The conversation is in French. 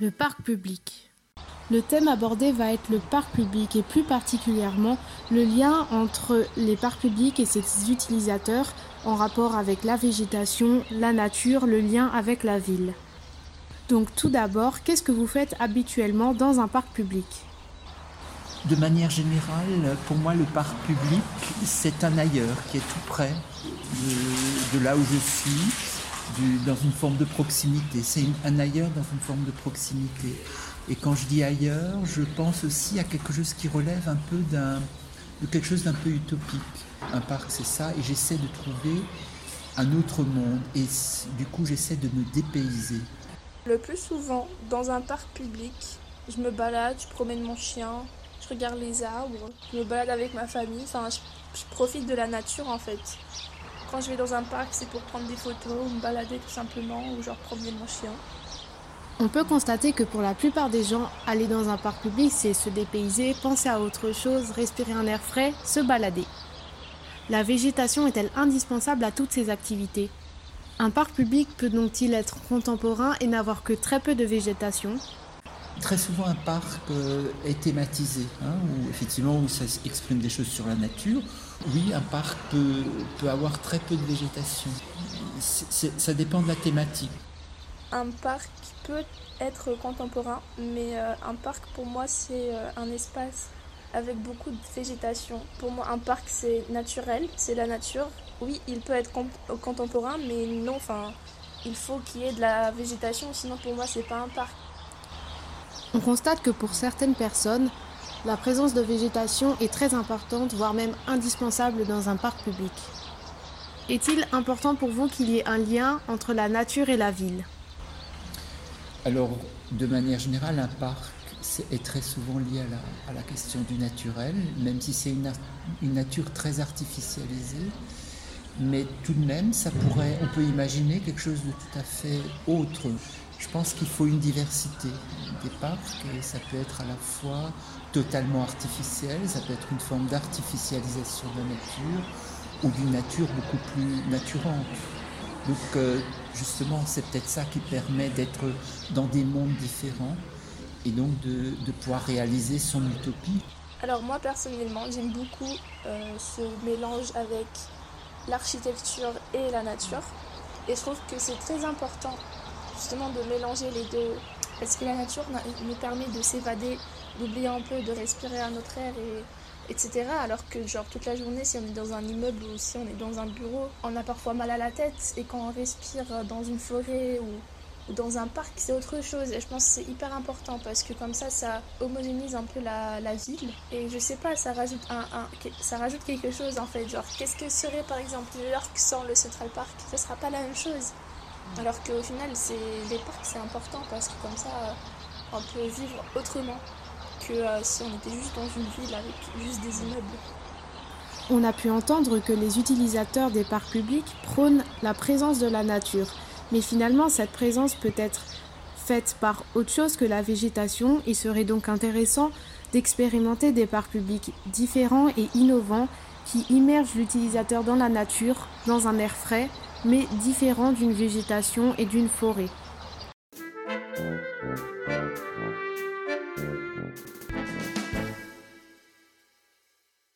Le parc public. Le thème abordé va être le parc public et plus particulièrement le lien entre les parcs publics et ses utilisateurs en rapport avec la végétation, la nature, le lien avec la ville. Donc tout d'abord, qu'est-ce que vous faites habituellement dans un parc public? De manière générale, pour moi, le parc public, c'est un ailleurs qui est tout près de, là où je suis, dans une forme de proximité. C'est un ailleurs dans une forme de proximité. Et quand je dis ailleurs, je pense aussi à quelque chose qui relève un peu d'un, de quelque chose d'un peu utopique. Un parc, c'est ça, et j'essaie de trouver un autre monde. Et du coup, j'essaie de me dépayser. Le plus souvent, dans un parc public, je me balade, je promène mon chien, je regarde les arbres, je me balade avec ma famille, enfin, je, je profite de la nature en fait. Quand je vais dans un parc, c'est pour prendre des photos, me balader tout simplement, ou genre promener mon chien. On peut constater que pour la plupart des gens, aller dans un parc public, c'est se dépayser, penser à autre chose, respirer un air frais, se balader. La végétation est-elle indispensable à toutes ces activités? Un parc public peut donc-il être contemporain et n'avoir que très peu de végétation? Très souvent, un parc euh, est thématisé, hein, où effectivement où ça exprime des choses sur la nature. Oui, un parc peut, peut avoir très peu de végétation. ça dépend de la thématique. Un parc peut être contemporain, mais euh, un parc pour moi c'est euh, un espace avec beaucoup de végétation. Pour moi un parc c'est naturel, c'est la nature. Oui, il peut être contemporain, mais non, enfin, il faut qu'il y ait de la végétation, sinon pour moi c'est pas un parc. On constate que pour certaines personnes, la présence de végétation est très importante, voire même indispensable dans un parc public. Est-il important pour vous qu'il y ait un lien entre la nature et la ville? Alors, de manière générale, un parc est très souvent lié à la, question du naturel, même si c'est une, nature très artificialisée. Mais tout de même, ça pourrait, on peut imaginer quelque chose de tout à fait autre. Je pense qu'il faut une diversité des parcs ça peut être à la fois totalement artificiel, ça peut être une forme d'artificialisation de la nature ou d'une nature beaucoup plus naturante. Donc euh, justement, c'est peut-être ça qui permet d'être dans des mondes différents et donc de, pouvoir réaliser son utopie. Alors moi personnellement, j'aime beaucoup euh, ce mélange avec l'architecture et la nature. Et je trouve que c'est très important justement de mélanger les deux. Parce que la nature nous permet de s'évader, d'oublier un peu, de respirer un autre air et etc. Alors que genre toute la journée, si on est dans un immeuble ou si on est dans un bureau, on a parfois mal à la tête et quand on respire dans une forêt ou, dans un parc, c'est autre chose. Et je pense que c'est hyper important parce que comme ça, ça homogénise un peu la, ville. Et je sais pas, ça rajoute, un, ça rajoute quelque chose en fait. Genre, qu'est-ce que serait par exemple New York sans le Central Park? Ce sera pas la même chose. Alors qu'au final, les parcs, c'est important parce que comme ça, on peut vivre autrement. Euh, si on était juste dans une ville avec juste des immeubles. On a pu entendre que les utilisateurs des parcs publics prônent la présence de la nature, mais finalement cette présence peut être faite par autre chose que la végétation. Il serait donc intéressant d'expérimenter des parcs publics différents et innovants qui immergent l'utilisateur dans la nature, dans un air frais, mais différent d'une végétation et d'une forêt.